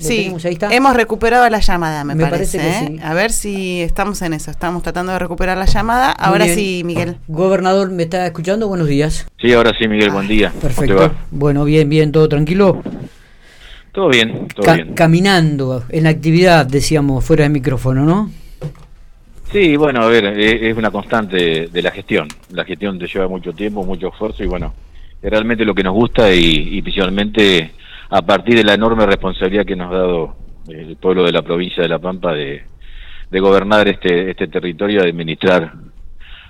Sí, hemos recuperado la llamada, me, parece. ¿eh? A ver si estamos en eso. Estamos tratando de recuperar la llamada. ahora sí, Miguel. Gobernador, ¿me está escuchando? Buenos días. Sí, ahora sí, Miguel, buen día. Perfecto. Bueno, bien, bien, todo tranquilo. Todo bien, todo bien. Caminando, en la actividad, decíamos, fuera de micrófono, ¿no? Sí, bueno, a ver, es una constante de la gestión. La gestión te lleva mucho tiempo, mucho esfuerzo y bueno, es realmente lo que nos gusta y, y principalmente a partir de la enorme responsabilidad que nos ha dado el pueblo de la provincia de La Pampa de, gobernar este, este territorio, de administrar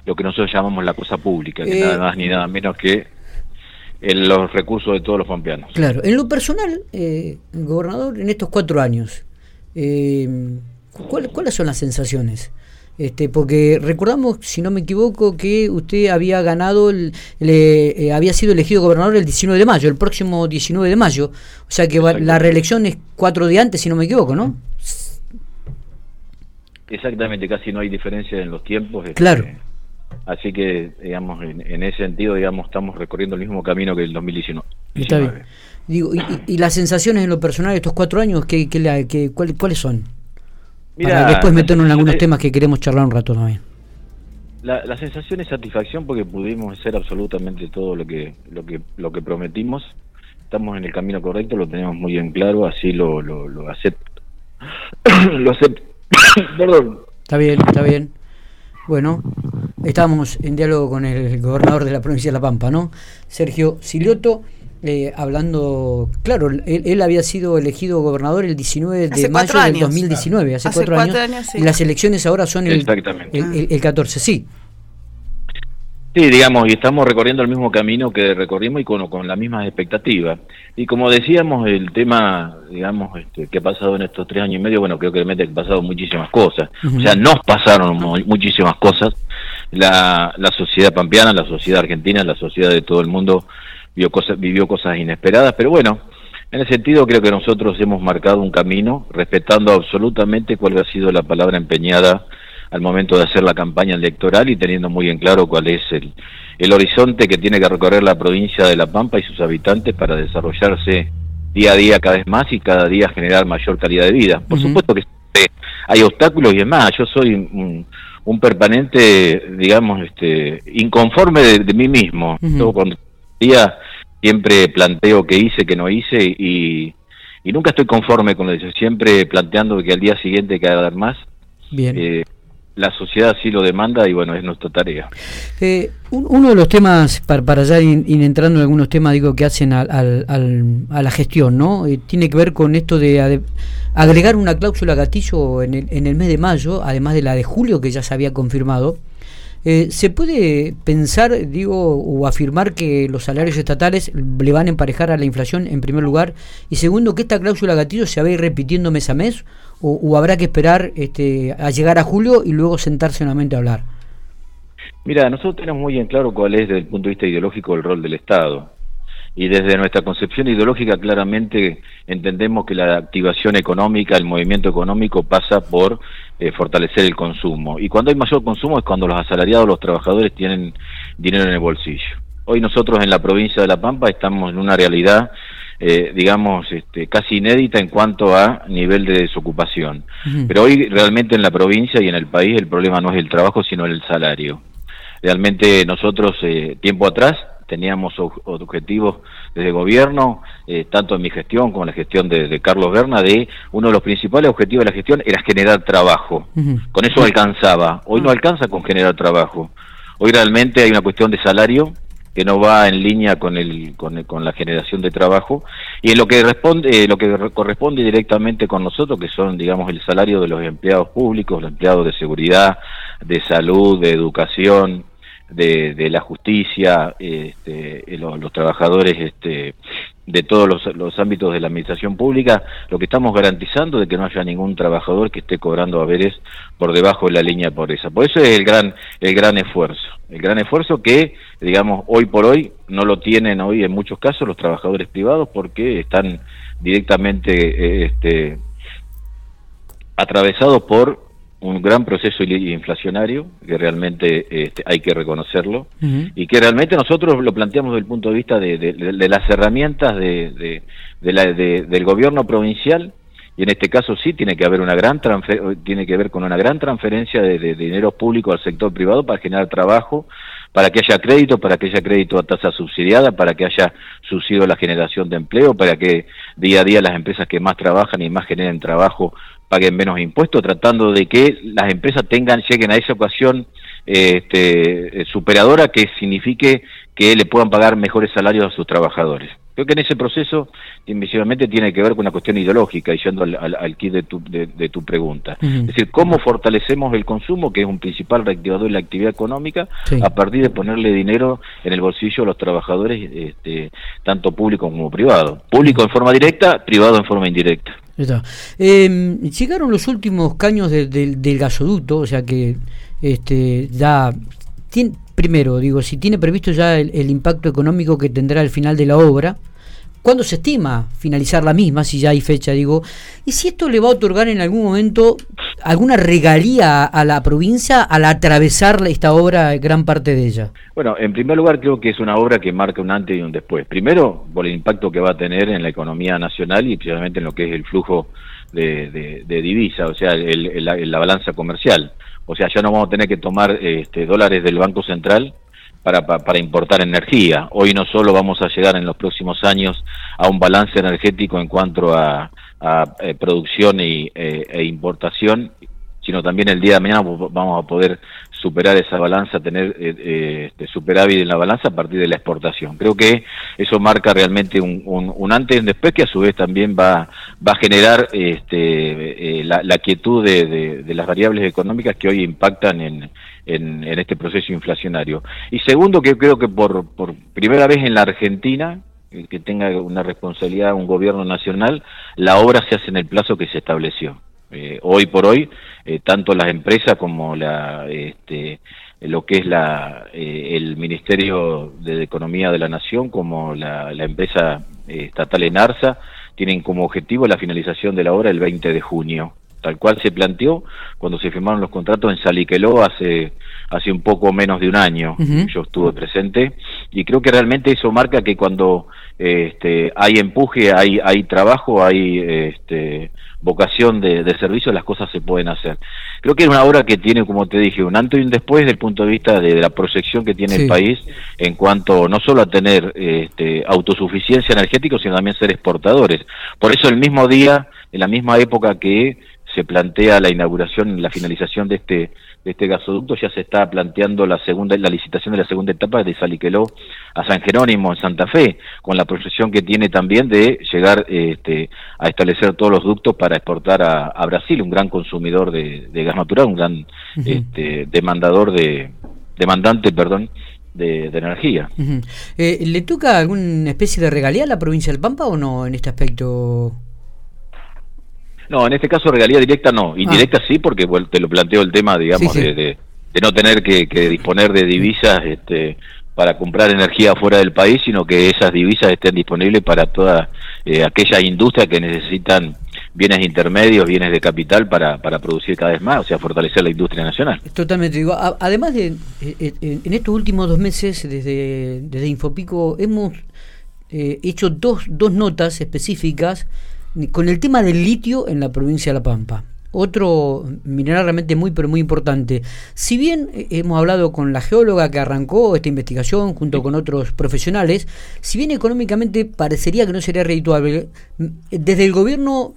lo que nosotros llamamos la cosa pública, que nada eh, más ni nada menos que los recursos de todos los pampeanos. Claro, en lo personal, eh, gobernador, en estos cuatro años, eh, ¿cuáles son las sensaciones? Este, porque recordamos, si no me equivoco, que usted había ganado, le, eh, había sido elegido gobernador el 19 de mayo, el próximo 19 de mayo. O sea que la reelección es cuatro días antes, si no me equivoco, ¿no? Exactamente, casi no hay diferencia en los tiempos. Este, claro. así que, digamos, en, ese sentido, digamos, estamos recorriendo el mismo camino que el 2019. Está bien. Digo, y, las sensaciones en lo personal de estos cuatro años, ¿qué, qué, ¿cuáles son? Para después meternos en algunos temas que queremos charlar un rato también. La, la, sensación es satisfacción porque pudimos hacer absolutamente todo lo que lo que lo que prometimos. Estamos en el camino correcto, lo tenemos muy bien claro, así lo lo, lo acepto. lo acepto. Perdón. Está bien, está bien. Bueno, estamos en diálogo con el gobernador de la provincia de La Pampa, ¿no? Sergio Silioto. Eh, hablando, claro, él, había sido elegido gobernador el 19 de mayo del 2019, hace, cuatro, años, y las elecciones ahora son el, el, el, 14, sí. Sí, digamos, y estamos recorriendo el mismo camino que recorrimos y con, con las mismas expectativas. Y como decíamos, el tema, digamos, este, que ha pasado en estos tres años y medio, bueno, creo que realmente han pasado muchísimas cosas. O sea, nos pasaron muchísimas cosas. La, la sociedad pampeana, la sociedad argentina, la sociedad de todo el mundo vivió cosas, vivió cosas inesperadas, pero bueno, en ese sentido creo que nosotros hemos marcado un camino respetando absolutamente cuál ha sido la palabra empeñada al momento de hacer la campaña electoral y teniendo muy en claro cuál es el, el horizonte que tiene que recorrer la provincia de La Pampa y sus habitantes para desarrollarse día a día cada vez más y cada día generar mayor calidad de vida. Por supuesto que hay obstáculos y es más, yo soy un, un permanente, digamos, este, inconforme de, mí mismo. cuando día siempre planteo que hice, que no hice y, nunca estoy conforme con eso, siempre planteando que al día siguiente hay que dar más. Bien. Eh, la sociedad sí lo demanda y bueno, es nuestra tarea. Eh, uno de los temas, para, para ya ir, entrando en algunos temas, digo, que hacen al, a la gestión, ¿no? Eh, tiene que ver con esto de, agregar una cláusula gatillo en el, en el mes de mayo, además de la de julio que ya se había confirmado, eh, ¿Se puede pensar, digo, o afirmar que los salarios estatales le van a emparejar a la inflación en primer lugar? Y segundo, que esta cláusula gatillo se va a ir repitiendo mes a mes o, habrá que esperar este, a llegar a julio y luego sentarse nuevamente a hablar? Mira, nosotros tenemos muy en claro cuál es desde el punto de vista ideológico el rol del Estado. Y desde nuestra concepción ideológica claramente entendemos que la activación económica, el movimiento económico pasa por eh, fortalecer el consumo. Y cuando hay mayor consumo es cuando los asalariados, los trabajadores tienen dinero en el bolsillo. Hoy nosotros en la provincia de La Pampa estamos en una realidad, eh, digamos, este, casi inédita en cuanto a nivel de desocupación. Pero hoy realmente en la provincia y en el país el problema no es el trabajo, sino el salario. Realmente nosotros, eh, tiempo atrás, teníamos objetivos desde gobierno, eh, tanto en mi gestión como en la gestión de, Carlos Berna, de uno de los principales objetivos de la gestión era generar trabajo. Con eso alcanzaba. Hoy no ah. alcanza con generar trabajo. Hoy realmente hay una cuestión de salario que no va en línea con el con, la generación de trabajo y en lo que responde lo que corresponde directamente con nosotros que son digamos el salario de los empleados públicos los empleados de seguridad de salud de educación de, la justicia, este, los, trabajadores este, de todos los, ámbitos de la administración pública, lo que estamos garantizando de que no haya ningún trabajador que esté cobrando haberes por debajo de la línea de pobreza. Por eso es el gran, el gran esfuerzo, el gran esfuerzo que, digamos, hoy por hoy no lo tienen hoy en muchos casos los trabajadores privados porque están directamente eh, este, atravesados por un gran proceso inflacionario que realmente este, hay que reconocerlo y que realmente nosotros lo planteamos desde el punto de vista de, las herramientas de, del gobierno provincial y en este caso sí tiene que haber una gran tiene que ver con una gran transferencia de, dinero público al sector privado para generar trabajo, para que haya crédito, para que haya crédito a tasa subsidiada, para que haya subsidio a la generación de empleo, para que día a día las empresas que más trabajan y más generen trabajo paguen menos impuestos, tratando de que las empresas tengan, lleguen a esa ocasión este, superadora que signifique que le puedan pagar mejores salarios a sus trabajadores. Creo que en ese proceso, invisiblemente, tiene que ver con una cuestión ideológica, y yendo al, al, kit de tu, de, tu pregunta. Es decir, cómo fortalecemos el consumo, que es un principal reactivador de la actividad económica, a partir de ponerle dinero en el bolsillo a los trabajadores, este, tanto público como privado. Público en forma directa, privado en forma indirecta. Eh, llegaron los últimos caños del gasoducto, o sea que este, ya primero, digo, si tiene previsto ya el, impacto económico que tendrá al final de la obra, ¿cuándo se estima finalizar la misma, si ya hay fecha, digo? Y si esto le va a otorgar en algún momento alguna regalía a la provincia al atravesar esta obra, gran parte de ella. Bueno, en primer lugar creo que es una obra que marca un antes y un después. Primero, por el impacto que va a tener en la economía nacional y precisamente en lo que es el flujo de, de, divisa, o sea, la balanza comercial. O sea, ya no vamos a tener que tomar este, dólares del Banco Central para, para, importar energía. Hoy no solo vamos a llegar en los próximos años a un balance energético en cuanto a, eh, producción y, eh, e importación, sino también el día de mañana vamos a poder superar esa balanza, tener eh, este, superávit en la balanza a partir de la exportación. Creo que eso marca realmente un, antes y un después que a su vez también va, va a generar este, la, quietud de, de, las variables económicas que hoy impactan en, en, en, este proceso inflacionario. Y segundo, que creo que por, por primera vez en la Argentina, que tenga una responsabilidad un gobierno nacional, la obra se hace en el plazo que se estableció. Eh, hoy por hoy, eh, tanto las empresas como la, este, lo que es la, eh, el Ministerio de Economía de la Nación, como la, la empresa estatal Enarsa, tienen como objetivo la finalización de la obra el 20 de junio, tal cual se planteó cuando se firmaron los contratos en Saliqueló hace, hace un poco menos de un año. Yo estuve presente y creo que realmente eso marca que cuando este, hay empuje, hay, hay trabajo, hay este, vocación de, servicio, las cosas se pueden hacer. Creo que es una obra que tiene, como te dije, un antes y un después desde el punto de vista de, la proyección que tiene el país en cuanto no solo a tener este, autosuficiencia energética, sino también ser exportadores. Por eso el mismo día, en la misma época que se plantea la inauguración, la finalización de este de este gasoducto, ya se está planteando la segunda la licitación de la segunda etapa de Saliqueló a San Jerónimo en Santa Fe, con la proyección que tiene también de llegar este, a establecer todos los ductos para exportar a, Brasil, un gran consumidor de, gas natural, un gran este, demandador de demandante, perdón, de, energía. Eh, ¿Le toca alguna especie de regalía a la provincia del Pampa o no en este aspecto? No, en este caso regalía directa no, indirecta ah. sí, porque te lo planteo el tema, digamos, De, no tener que, disponer de divisas este, para comprar energía fuera del país, sino que esas divisas estén disponibles para toda eh, aquella industria que necesitan bienes intermedios, bienes de capital para, para producir cada vez más, o sea, fortalecer la industria nacional. Totalmente. Digo, además de, eh, eh, en estos últimos dos meses, desde, desde Infopico, hemos hecho dos, dos notas específicas con el tema del litio en la provincia de La Pampa. Otro mineral realmente muy pero muy importante. Si bien eh, hemos hablado con la geóloga que arrancó esta investigación junto con otros profesionales, si bien económicamente parecería que no sería redituable, desde el gobierno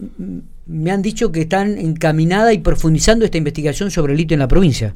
me han dicho que están encaminada y profundizando esta investigación sobre el litio en la provincia.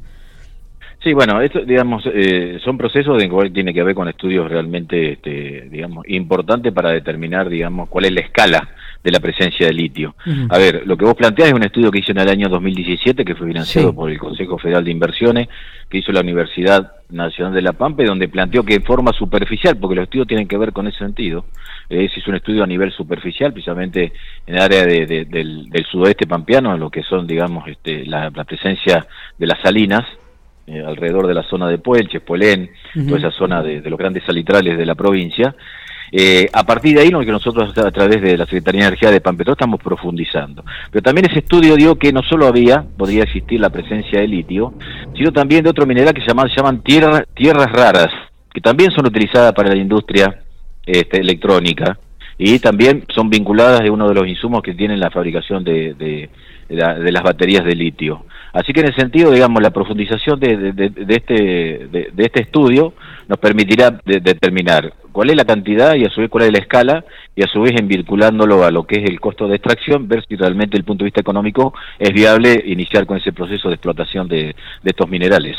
Sí, bueno, esto, digamos, eh, son procesos de que tiene que ver con estudios realmente, este, digamos, importantes para determinar, digamos, cuál es la escala de la presencia de litio. A ver, lo que vos planteás es un estudio que hizo en el año 2017, que fue financiado por el Consejo Federal de Inversiones, que hizo la Universidad Nacional de La Pampa, donde planteó que en forma superficial, porque los estudios tienen que ver con ese sentido, eh, es un estudio a nivel superficial, precisamente en el área del, sudoeste pampeano, lo que son, digamos, este, la, presencia de las salinas, eh, alrededor de la zona de Puelche, Polén, toda esa zona de, de, los grandes salitrales de la provincia, eh, a partir de ahí, lo que nosotros a través de la Secretaría de Energía de Pampetó estamos profundizando. Pero también ese estudio dio que no solo había, podría existir la presencia de litio, sino también de otro mineral que se llaman, llaman tierras raras, que también son utilizadas para la industria este, electrónica y también son vinculadas de uno de los insumos que tienen la fabricación de, de, las baterías de litio. Así que en ese sentido, digamos, la profundización de, este, de, este estudio nos permitirá determinar cuál es la cantidad y a su vez cuál es la escala y a su vez en vinculándolo a lo que es el costo de extracción, ver si realmente desde el punto de vista económico es viable iniciar con ese proceso de explotación de, estos minerales.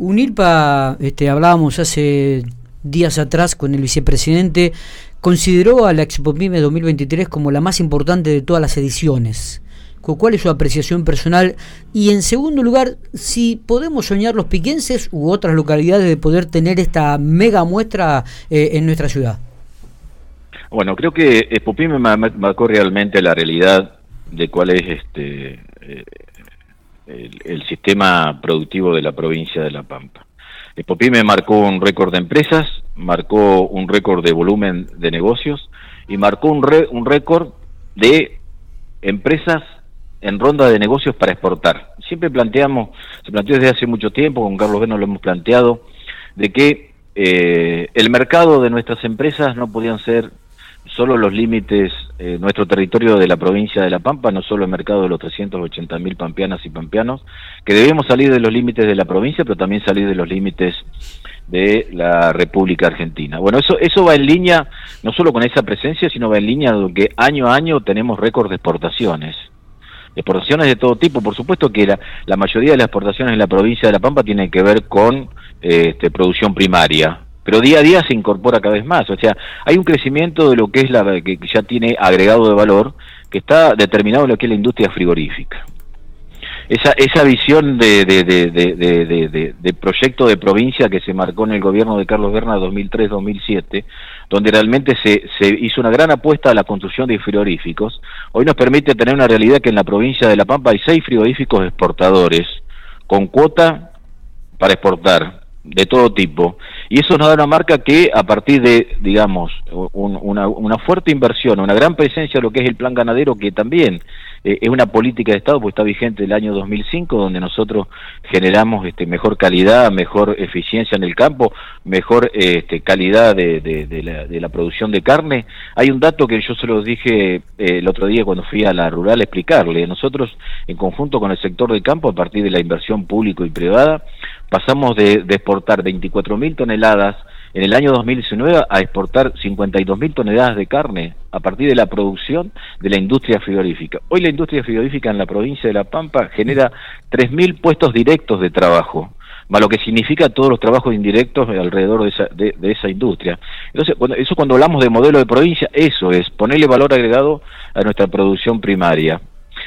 UNILPA, este, hablábamos hace días atrás con el vicepresidente, consideró a la Expo PYME 2023 como la más importante de todas las ediciones. ¿Cuál es su apreciación personal? Y en segundo lugar, si podemos soñar los piquenses u otras localidades de poder tener esta mega muestra eh, en nuestra ciudad. Bueno, creo que Expo PYME marcó realmente la realidad de cuál es este eh, el sistema productivo de la provincia de La Pampa. Popime marcó un récord de empresas, marcó un récord de volumen de negocios y marcó un, un récord de empresas en ronda de negocios para exportar. Siempre planteamos, se planteó desde hace mucho tiempo, con Carlos Beno lo hemos planteado, de que eh, el mercado de nuestras empresas no podían ser solo los límites, eh, nuestro territorio de la provincia de La Pampa, no solo el mercado de los 380 mil pampeanas y pampeanos, que debemos salir de los límites de la provincia, pero también salir de los límites de la República Argentina. Bueno, eso, eso va en línea, no solo con esa presencia, sino va en línea de que año a año tenemos récord de exportaciones. Exportaciones de todo tipo, por supuesto que la, la mayoría de las exportaciones en la provincia de La Pampa tienen que ver con este, producción primaria, pero día a día se incorpora cada vez más. O sea, hay un crecimiento de lo que es la que ya tiene agregado de valor que está determinado en lo que es la industria frigorífica. Esa, esa visión de, de, de, de, proyecto de provincia que se marcó en el gobierno de Carlos Berna 2003-2007, donde realmente se, se hizo una gran apuesta a la construcción de frigoríficos, hoy nos permite tener una realidad que en la provincia de La Pampa hay seis frigoríficos exportadores con cuota para exportar de todo tipo. Y eso nos da una marca que a partir de, digamos, una, una, fuerte inversión, una gran presencia de lo que es el plan ganadero, que también eh, es una política de Estado, porque está vigente el año 2005, donde nosotros generamos este, mejor calidad, mejor eficiencia en el campo, mejor este, calidad de, de, la, de, la, producción de carne. Hay un dato que yo se lo dije eh, el otro día cuando fui a la rural a explicarle. Nosotros, en conjunto con el sector del campo, a partir de la inversión público y privada, pasamos de, de exportar 24 mil toneladas en el año 2019 a exportar 52 mil toneladas de carne a partir de la producción de la industria frigorífica. Hoy la industria frigorífica en la provincia de La Pampa genera 3.000 puestos directos de trabajo, más lo que significa todos los trabajos indirectos alrededor de esa, de, esa industria. Entonces, eso cuando hablamos de modelo de provincia, eso es ponerle valor agregado a nuestra producción primaria.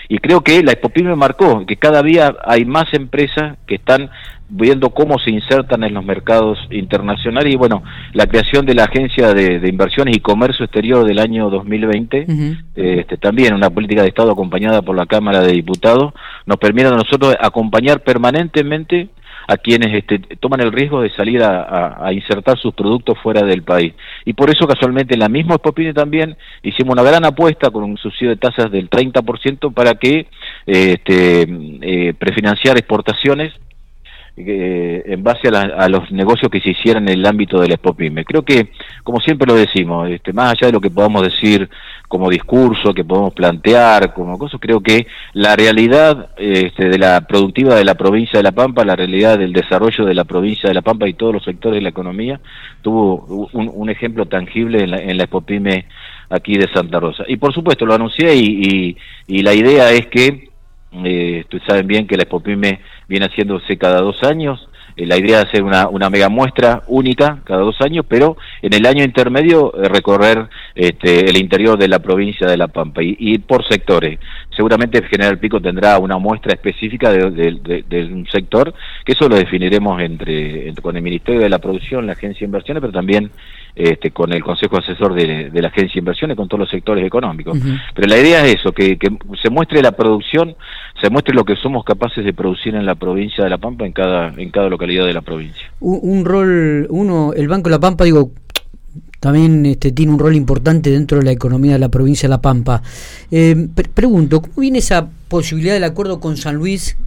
Y creo que la me marcó que cada día hay más empresas que están viendo cómo se insertan en los mercados internacionales. Y bueno, la creación de la Agencia de, Inversiones y Comercio Exterior del año 2020, este, también una política de Estado acompañada por la Cámara de Diputados, nos permite a nosotros acompañar permanentemente a quienes este, toman el riesgo de salir a, insertar sus productos fuera del país. Y por eso casualmente en la misma Expopine también hicimos una gran apuesta con un subsidio de tasas del 30% para que este, eh, prefinanciar exportaciones eh, en base a, los negocios que se hicieran en el ámbito del Expopime. Creo que, como siempre lo decimos, este, más allá de lo que podamos decir como discurso, que podemos plantear como cosas, creo que la realidad este, de la productiva de la provincia de La Pampa, la realidad del desarrollo de la provincia de La Pampa y todos los sectores de la economía, tuvo un, ejemplo tangible en la, en la Expopime aquí de Santa Rosa. Y por supuesto, lo anuncié y, y la idea es que eh, saben bien que la Expopime viene haciéndose cada dos años. Eh, la idea es hacer una, una mega muestra única cada dos años, pero en el año intermedio eh, recorrer este, el interior de la provincia de La Pampa y, por sectores. Seguramente General Pico tendrá una muestra específica de, un sector, que eso lo definiremos entre, con el Ministerio de la Producción, la Agencia de Inversiones, pero también este, con el Consejo Asesor de, la Agencia de Inversiones, con todos los sectores económicos. Pero la idea es eso, que, se muestre la producción, se muestre lo que somos capaces de producir en la provincia de La Pampa, en cada, en cada localidad de la provincia. Un, rol, uno, el Banco de La Pampa, digo, también este, tiene un rol importante dentro de la economía de la provincia de La Pampa. Eh, pregunto, ¿cómo viene esa posibilidad del acuerdo con San Luis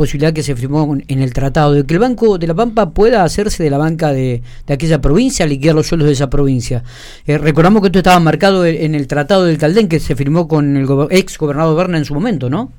posibilidad que se firmó en el tratado, de que el Banco de la Pampa pueda hacerse de la banca de, aquella provincia, liquidar los suelos de esa provincia. Eh, recordamos que esto estaba marcado en el tratado del Caldén que se firmó con el ex gobernador Berna en su momento, ¿no?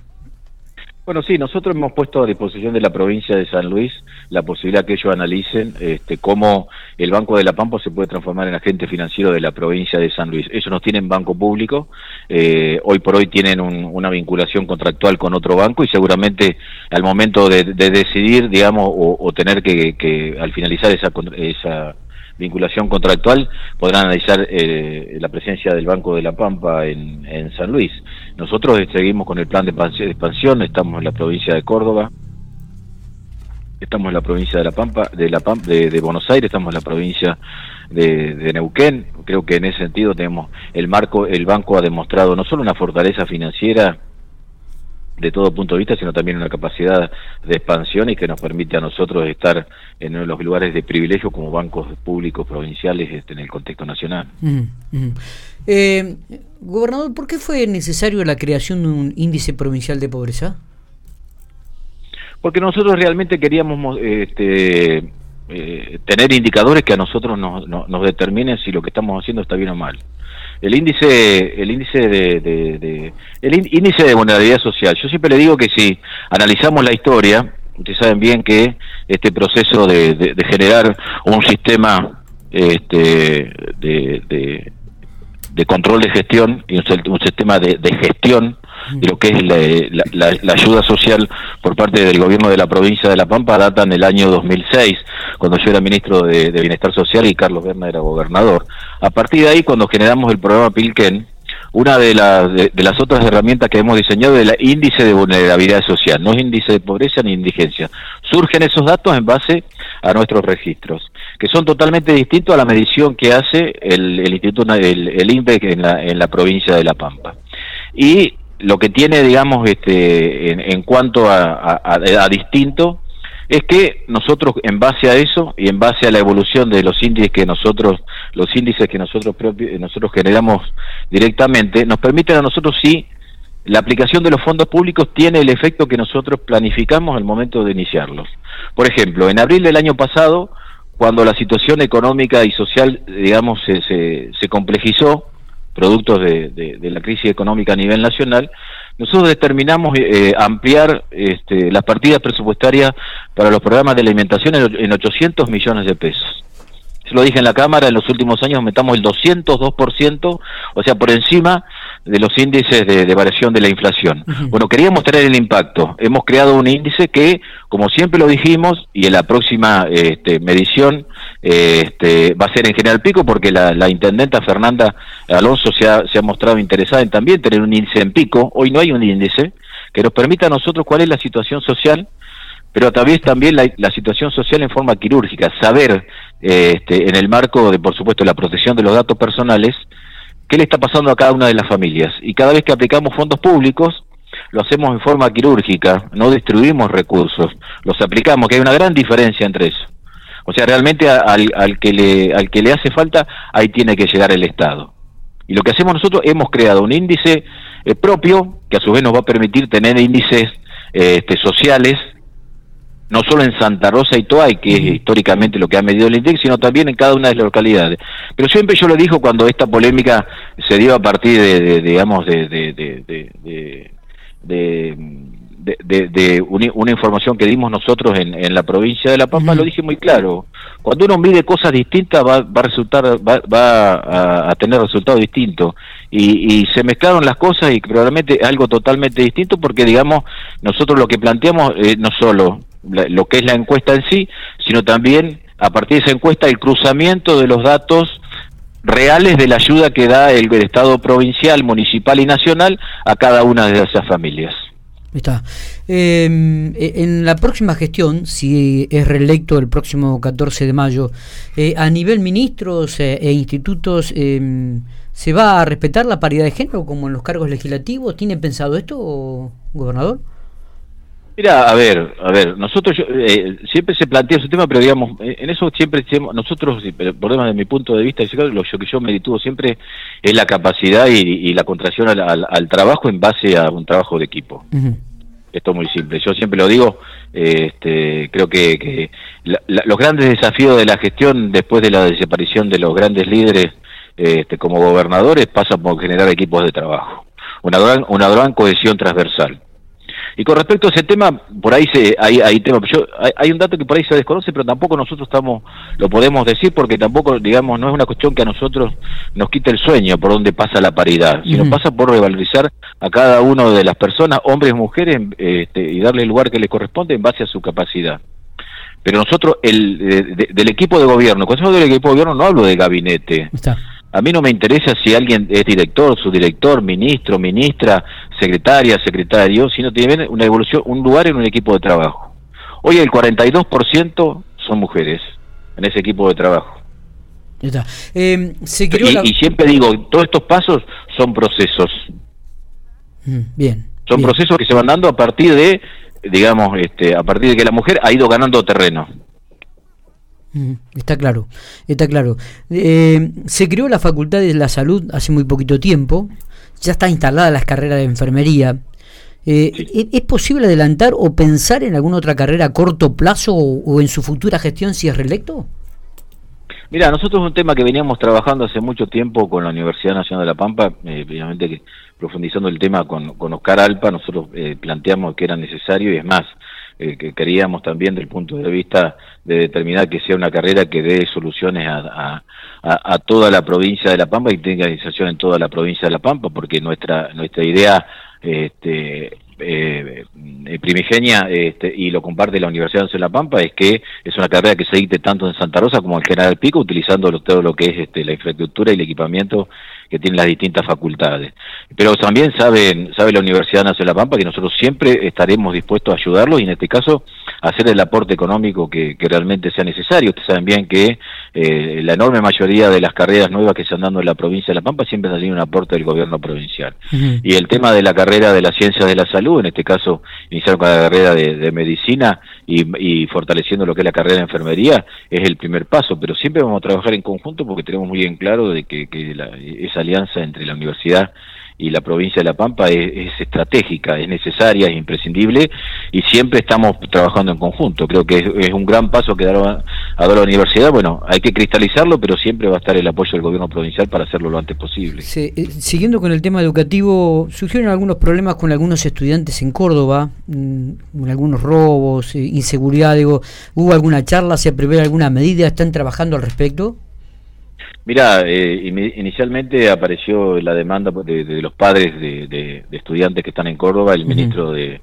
Bueno, sí, nosotros hemos puesto a disposición de la provincia de San Luis la posibilidad que ellos analicen este, cómo el Banco de la Pampa se puede transformar en agente financiero de la provincia de San Luis. Ellos no tienen banco público, eh, hoy por hoy tienen una vinculación contractual con otro banco y seguramente al momento de, decidir, digamos, o, tener que, que, al finalizar esa, esa vinculación contractual, podrán analizar eh, la presencia del Banco de la Pampa en, San Luis. Nosotros seguimos con el plan de expansión, estamos en la provincia de Córdoba, estamos en la provincia de la Pampa, de la de, Buenos Aires, estamos en la provincia de, Neuquén. Creo que en ese sentido tenemos el marco, el banco ha demostrado no solo una fortaleza financiera de todo punto de vista, sino también una capacidad de expansión y que nos permite a nosotros estar en uno de los lugares de privilegio como bancos públicos provinciales este, en el contexto nacional. Eh, gobernador, ¿por qué fue necesario la creación de un índice provincial de pobreza? Porque nosotros realmente queríamos este, eh, tener indicadores que a nosotros nos, nos determinen si lo que estamos haciendo está bien o mal el índice el índice de, el índice de vulnerabilidad social. Yo siempre le digo que si analizamos la historia ustedes saben bien que este proceso de, generar un sistema este, de, de control de gestión y un, sistema de, gestión de lo que es la, ayuda social por parte del gobierno de la provincia de La Pampa data en el año 2006, cuando yo era ministro de, Bienestar Social y Carlos Berna era gobernador. A partir de ahí, cuando generamos el programa Pilken, una de, las otras herramientas que hemos diseñado es el índice de vulnerabilidad social, no es índice de pobreza ni indigencia. Surgen esos datos en base a nuestros registros, que son totalmente distintos a la medición que hace el, Instituto, el, el INPE en la, en la provincia de La Pampa. Y lo que tiene, digamos, este, en, cuanto a distinto, es que nosotros en base a eso y en base a la evolución de los índices que nosotros los índices que nosotros nosotros generamos directamente nos permiten a nosotros sí la aplicación de los fondos públicos tiene el efecto que nosotros planificamos al momento de iniciarlos. Por ejemplo, en abril del año pasado, cuando la situación económica y social, digamos, se, se, se complejizó, productos de, de, la crisis económica a nivel nacional, nosotros determinamos eh, ampliar este, las partidas presupuestarias para los programas de alimentación en, 800 millones de pesos. Se lo dije en la Cámara, en los últimos años aumentamos el 202%, o sea, por encima de los índices de, variación de la inflación. Bueno, queríamos tener el impacto. Hemos creado un índice que, como siempre lo dijimos, y en la próxima este, medición este, va a ser en General Pico, porque la, intendenta Fernanda Alonso se ha, mostrado interesada en también tener un índice en Pico. Hoy no hay un índice que nos permita a nosotros cuál es la situación social pero también también la, la, situación social en forma quirúrgica, saber este, en el marco de, por supuesto, la protección de los datos personales, qué le está pasando a cada una de las familias. Y cada vez que aplicamos fondos públicos, lo hacemos en forma quirúrgica, no distribuimos recursos, los aplicamos, que hay una gran diferencia entre eso. O sea, realmente al, al, que, le, al que le hace falta, ahí tiene que llegar el Estado. Y lo que hacemos nosotros, hemos creado un índice eh, propio, que a su vez nos va a permitir tener índices eh, este, sociales no solo en Santa Rosa y Toay, que es históricamente lo que ha medido el INDEX, sino también en cada una de las localidades. Pero siempre yo lo dijo cuando esta polémica se dio a partir de, digamos, de, de, de una información que dimos nosotros en, la provincia de La Pampa, lo dije muy claro. Cuando uno mide cosas distintas va, va a resultar, va, va a, tener resultados distintos. Y, y, se mezclaron las cosas y probablemente algo totalmente distinto porque, digamos, nosotros lo que planteamos eh, no solo lo que es la encuesta en sí, sino también a partir de esa encuesta el cruzamiento de los datos reales de la ayuda que da el, Estado provincial, municipal y nacional a cada una de esas familias. Está. Em, e, en la próxima gestión, si es reelecto el próximo 14 de mayo, eh, a nivel ministros eh, e institutos, em, ¿se va a respetar la paridad de género como en los cargos legislativos? ¿Tiene pensado esto, gobernador? Mira, a ver, a ver, nosotros eh, siempre se plantea ese tema, pero digamos, eh, en eso siempre nosotros, por demás de mi punto de vista, lo que yo me detuvo siempre es la capacidad y, la contracción al, trabajo en base a un trabajo de equipo. Esto es muy simple. Yo siempre lo digo, este, creo que, los grandes desafíos de la gestión después de la desaparición de los grandes líderes este, como gobernadores pasan por generar equipos de trabajo. Una gran, una gran cohesión transversal. Y con respecto a ese tema, por ahí se, hay, hay, tema, yo, hay, un dato que por ahí se desconoce, pero tampoco nosotros estamos, lo podemos decir porque tampoco, digamos, no es una cuestión que a nosotros nos quite el sueño por donde pasa la paridad, sino pasa por revalorizar a cada uno de las personas, hombres y mujeres, este, y darle el lugar que le corresponde en base a su capacidad. Pero nosotros, el, del equipo de gobierno, cuando hablo del equipo de gobierno no hablo de gabinete. A mí no me interesa si alguien es director, subdirector, ministro, ministra, secretaria, secretario, sino tiene una evolución, un lugar en un equipo de trabajo. Hoy el 42% son mujeres en ese equipo de trabajo. Eh, y, siempre digo, todos estos pasos son procesos. Mm, bien. Son procesos que se van dando a partir de, digamos, este, a partir de que la mujer ha ido ganando terreno. Está claro, está claro. Eh, se creó la Facultad de la Salud hace muy poquito tiempo, ya está instalada las carreras de enfermería. Eh, ¿Es posible adelantar o pensar en alguna otra carrera a corto plazo o, en su futura gestión si es reelecto? Mira, nosotros es un tema que veníamos trabajando hace mucho tiempo con la Universidad Nacional de La Pampa, eh, obviamente que profundizando el tema con, con Oscar Alpa, nosotros planteamos que era necesario y es más, eh, que queríamos también del punto de vista de determinar que sea una carrera que dé soluciones a, a, toda la provincia de La Pampa y tenga iniciación en toda la provincia de La Pampa, porque nuestra, nuestra idea este, eh, primigenia este, y lo comparte la Universidad de La Pampa es que es una carrera que se dicte tanto en Santa Rosa como en General Pico utilizando todo lo que es este, la infraestructura y el equipamiento que tienen las distintas facultades. Pero también saben, sabe la Universidad Nacional de La Pampa que nosotros siempre estaremos dispuestos a ayudarlos y en este caso hacer el aporte económico que, realmente sea necesario. Ustedes saben bien que eh, la enorme mayoría de las carreras nuevas que se han dado en la provincia de La Pampa siempre han tenido un aporte del gobierno provincial. Y el tema de la carrera de las ciencias de la salud, en este caso iniciaron con la carrera de, medicina y, fortaleciendo lo que es la carrera de enfermería, es el primer paso, pero siempre vamos a trabajar en conjunto porque tenemos muy bien claro de que, esa alianza entre la universidad y la provincia de La Pampa es, estratégica, es necesaria, es imprescindible y siempre estamos trabajando en conjunto. Creo que es, un gran paso que ha dado, la universidad. Bueno, hay que cristalizarlo, pero siempre va a estar el apoyo del gobierno provincial para hacerlo lo antes posible. Eh, siguiendo con el tema educativo, surgieron algunos problemas con algunos estudiantes en Córdoba, mm, algunos robos, eh, inseguridad. Digo, ¿Hubo alguna charla? ¿Se prevé alguna medida? ¿Están trabajando al respecto? Mira, eh, inicialmente apareció la demanda de, los padres de, estudiantes que están en Córdoba, el ministro de,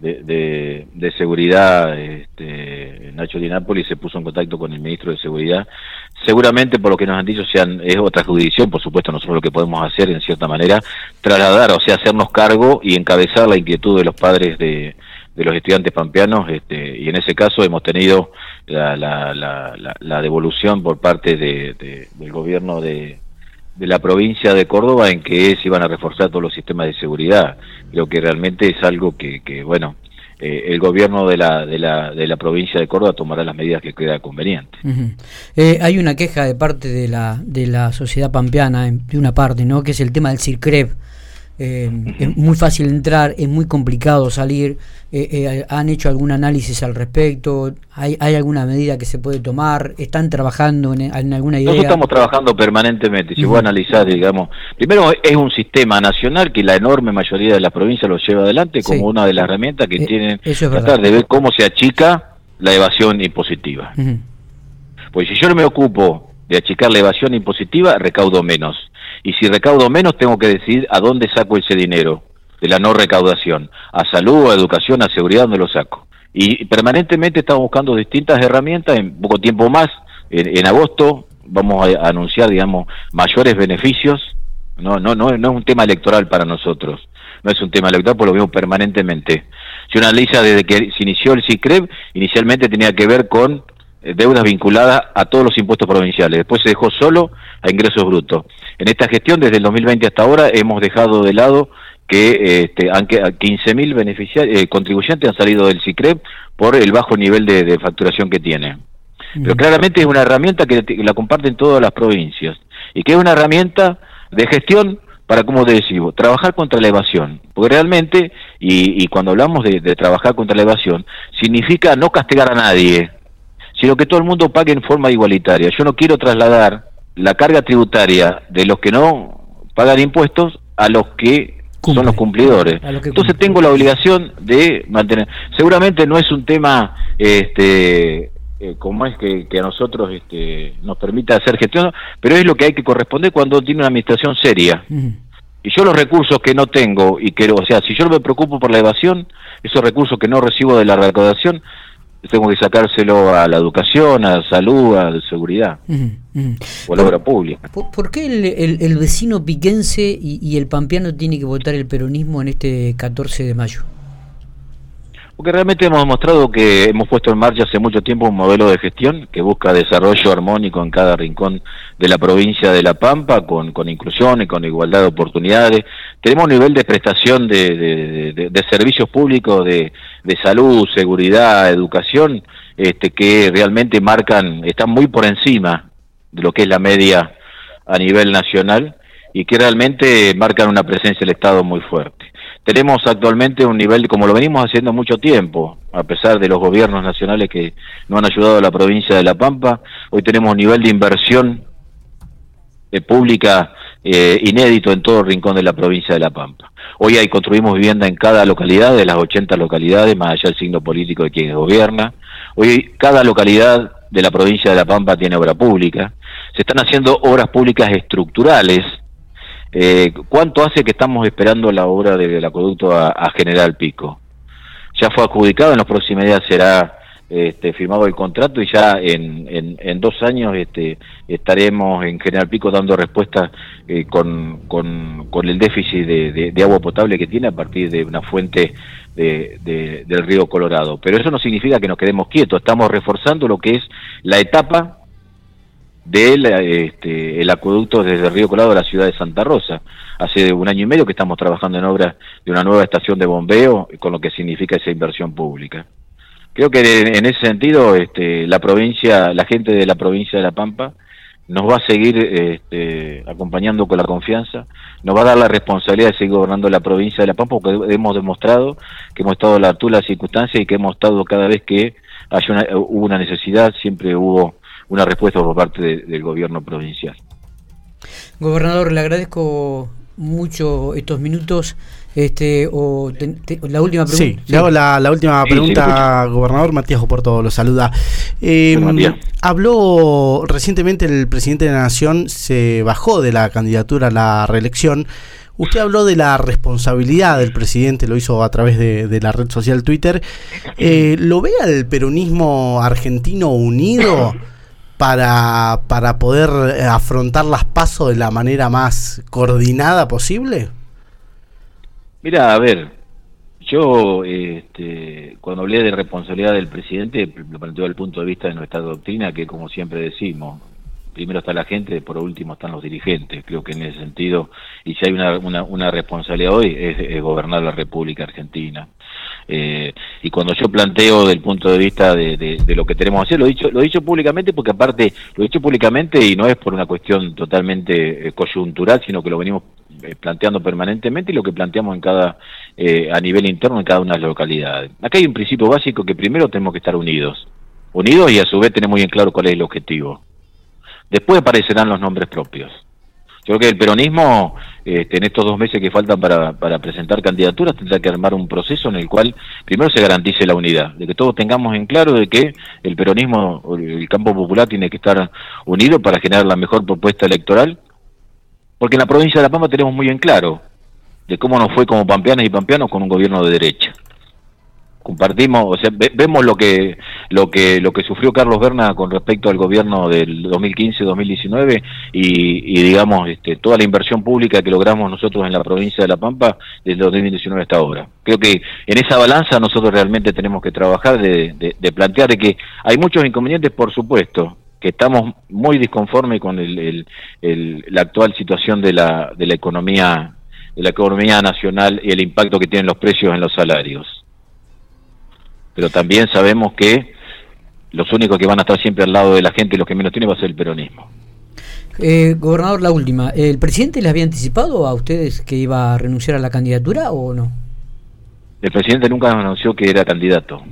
de, Seguridad, este, Nacho Di Napoli, se puso en contacto con el ministro de Seguridad. Seguramente, por lo que nos han dicho, sean, es otra jurisdicción, por supuesto, nosotros lo que podemos hacer, en cierta manera, trasladar, o sea, hacernos cargo y encabezar la inquietud de los padres de, de los estudiantes pampeanos este, y en ese caso hemos tenido la, la, la, la devolución por parte de, del gobierno de, de la provincia de Córdoba en que se iban a reforzar todos los sistemas de seguridad. Creo que realmente es algo que, que bueno, eh, el gobierno de la, de, la, de la provincia de Córdoba tomará las medidas que crea conveniente. Eh, hay una queja de parte de la, de la sociedad pampeana, de una parte, ¿no? que es el tema del CIRCREV eh, es muy fácil entrar, es muy complicado salir. Eh, eh, ¿Han hecho algún análisis al respecto? ¿Hay, ¿Hay alguna medida que se puede tomar? ¿Están trabajando en, alguna idea? Nosotros estamos trabajando permanentemente. Si voy a analizar, digamos, primero es un sistema nacional que la enorme mayoría de las provincias lo lleva adelante como una de las herramientas que tienen tratar de ver cómo se achica la evasión impositiva. Pues si yo no me ocupo de achicar la evasión impositiva, recaudo menos y si recaudo menos tengo que decidir a dónde saco ese dinero de la no recaudación, a salud, a educación, a seguridad, ¿dónde lo saco? Y permanentemente estamos buscando distintas herramientas, en poco tiempo más, en, agosto vamos a, anunciar, digamos, mayores beneficios, no, no, no, no es un tema electoral para nosotros, no es un tema electoral, porque lo vemos permanentemente. Si una analiza desde que se inició el CICREB, inicialmente tenía que ver con deudas vinculadas a todos los impuestos provinciales. Después se dejó solo a ingresos brutos. En esta gestión, desde el 2020 hasta ahora, hemos dejado de lado que este, 15.000 beneficiarios, eh, contribuyentes han salido del CICREP por el bajo nivel de, facturación que tiene. Pero claramente es una herramienta que la comparten todas las provincias y que es una herramienta de gestión para, como te decimos, trabajar contra la evasión. Porque realmente, y, cuando hablamos de, trabajar contra la evasión, significa no castigar a nadie, sino que todo el mundo pague en forma igualitaria. Yo no quiero trasladar la carga tributaria de los que no pagan impuestos a los que son los cumplidores. Entonces tengo la obligación de mantener. Seguramente no es un tema este eh, como es que, a nosotros este, nos permita hacer gestión, pero es lo que hay que corresponder cuando tiene una administración seria. Y yo los recursos que no tengo, y que, o sea, si yo no me preocupo por la evasión, esos recursos que no recibo de la recaudación, tengo que sacárselo a la educación, a la salud, a la seguridad o a la obra pública. ¿Por, qué el, el, vecino piquense y, y el pampeano tiene que votar el peronismo en este 14 de mayo? Porque realmente hemos demostrado que hemos puesto en marcha hace mucho tiempo un modelo de gestión que busca desarrollo armónico en cada rincón de la provincia de La Pampa, con, con inclusión y con igualdad de oportunidades. Tenemos un nivel de prestación de, de, servicios públicos de, de, salud, seguridad, educación, este, que realmente marcan, están muy por encima de lo que es la media a nivel nacional y que realmente marcan una presencia del Estado muy fuerte. Tenemos actualmente un nivel, como lo venimos haciendo mucho tiempo, a pesar de los gobiernos nacionales que no han ayudado a la provincia de La Pampa, hoy tenemos un nivel de inversión eh, pública eh, inédito en todo el rincón de la provincia de La Pampa. Hoy hay construimos vivienda en cada localidad, de las 80 localidades, más allá del signo político de quien gobierna. Hoy cada localidad de la provincia de La Pampa tiene obra pública. Se están haciendo obras públicas estructurales eh, ¿Cuánto hace que estamos esperando la obra del acueducto a, General Pico? Ya fue adjudicado, en los próximos días será este, firmado el contrato y ya en, en, dos años este, estaremos en General Pico dando respuesta eh, con, con, el déficit de, agua potable que tiene a partir de una fuente de, del río Colorado. Pero eso no significa que nos quedemos quietos, estamos reforzando lo que es la etapa del este, el acueducto desde Río Colado a la ciudad de Santa Rosa. Hace un año y medio que estamos trabajando en obra de una nueva estación de bombeo, con lo que significa esa inversión pública. Creo que en ese sentido este, la provincia, la gente de la provincia de La Pampa nos va a seguir este, acompañando con la confianza, nos va a dar la responsabilidad de seguir gobernando la provincia de La Pampa porque hemos demostrado que hemos estado a la altura de las circunstancias y que hemos estado cada vez que hubo una necesidad, siempre hubo una respuesta por parte del gobierno provincial. Gobernador, le agradezco mucho estos minutos. Este, o la última pregunta. Sí, le hago la, última pregunta, gobernador. Matías Oporto lo saluda. Em, habló recientemente el presidente de la Nación, se bajó de la candidatura a la reelección. Usted habló de la responsabilidad del presidente, lo hizo a través de, la red social Twitter. Eh, ¿Lo ve al peronismo argentino unido? para, para poder eh, afrontar las pasos de la manera más coordinada posible? Mira, a ver, yo este, cuando hablé de responsabilidad del presidente lo planteo desde el punto de vista de nuestra doctrina, que como siempre decimos, primero está la gente, por último están los dirigentes. Creo que en ese sentido, y si hay una, una, responsabilidad hoy, es, gobernar la República Argentina. Eh, y cuando yo planteo del punto de vista de, lo que tenemos que hacer, lo he dicho, lo he dicho públicamente porque aparte lo he dicho públicamente y no es por una cuestión totalmente eh, coyuntural, sino que lo venimos eh, planteando permanentemente y lo que planteamos en cada a nivel interno en cada una de las localidades. Acá hay un principio básico que primero tenemos que estar unidos, unidos y a su vez tener muy bien claro cuál es el objetivo. Después aparecerán los nombres propios. Yo creo que el peronismo, este, en estos dos meses que faltan para, para presentar candidaturas, tendrá que armar un proceso en el cual primero se garantice la unidad, de que todos tengamos en claro de que el peronismo, el campo popular tiene que estar unido para generar la mejor propuesta electoral, porque en la provincia de La Pampa tenemos muy en claro de cómo nos fue como pampeanas y pampeanos con un gobierno de derecha compartimos, o sea, vemos lo que lo que lo que sufrió Carlos Berna con respecto al gobierno del 2015-2019 y, y, digamos este, toda la inversión pública que logramos nosotros en la provincia de La Pampa desde 2019 hasta ahora. Creo que en esa balanza nosotros realmente tenemos que trabajar de, de, plantear de que hay muchos inconvenientes, por supuesto, que estamos muy disconformes con el, el, la actual situación de la, de la economía de la economía nacional y el impacto que tienen los precios en los salarios pero también sabemos que los únicos que van a estar siempre al lado de la gente y los que menos tienen va a ser el peronismo. Eh, gobernador, la última. ¿El presidente les había anticipado a ustedes que iba a renunciar a la candidatura o no? El presidente nunca anunció que era candidato.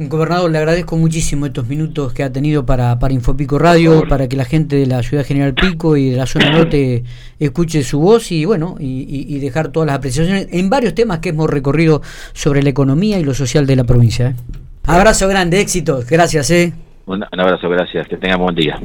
Gobernador, le agradezco muchísimo estos minutos que ha tenido para, para Infopico Radio, para que la gente de la ciudad General Pico y de la zona norte escuche su voz y bueno, y, dejar todas las apreciaciones en varios temas que hemos recorrido sobre la economía y lo social de la provincia. ¿eh? Abrazo grande, éxitos, gracias. ¿eh? Un, abrazo, gracias, que tenga buen día.